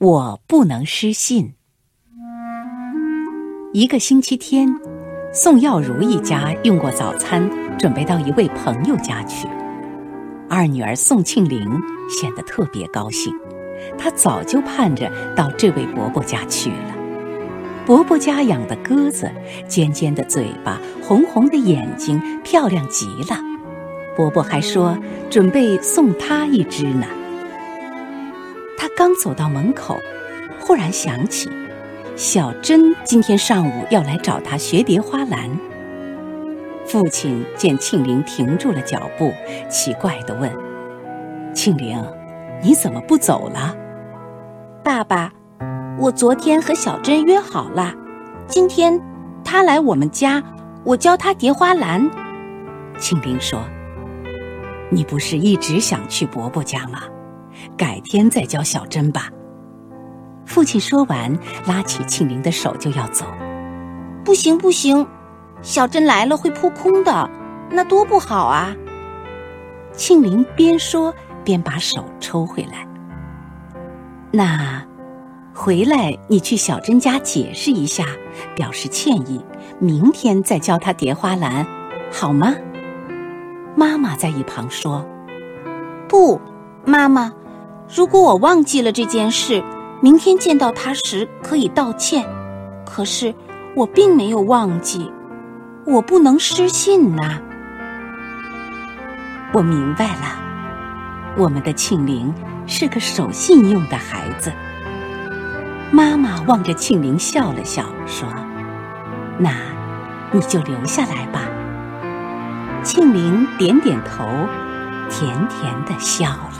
我不能失信。一个星期天，宋耀如一家用过早餐，准备到一位朋友家去。二女儿宋庆龄显得特别高兴，她早就盼着到这位伯伯家去了。伯伯家养的鸽子，尖尖的嘴巴，红红的眼睛，漂亮极了。伯伯还说准备送她一只呢。他刚走到门口，忽然想起。小珍今天上午要来找他学叠花篮。父亲见庆龄停住了脚步，奇怪地问：“庆龄，你怎么不走了？”“爸爸，我昨天和小珍约好了，今天她来我们家，我教她叠花篮。”庆龄说：“你不是一直想去伯伯家吗？改天再教小珍吧。”父亲说完，拉起庆龄的手就要走。不行不行，小珍来了会扑空的，那多不好啊！庆龄边说边把手抽回来。那，回来你去小珍家解释一下，表示歉意，明天再教她叠花篮，好吗？妈妈在一旁说：“不，妈妈，如果我忘记了这件事。”明天见到他时可以道歉，可是我并没有忘记，我不能失信呐。我明白了，我们的庆龄是个守信用的孩子。妈妈望着庆龄笑了笑，说：“那你就留下来吧。”庆龄点点头，甜甜的笑了。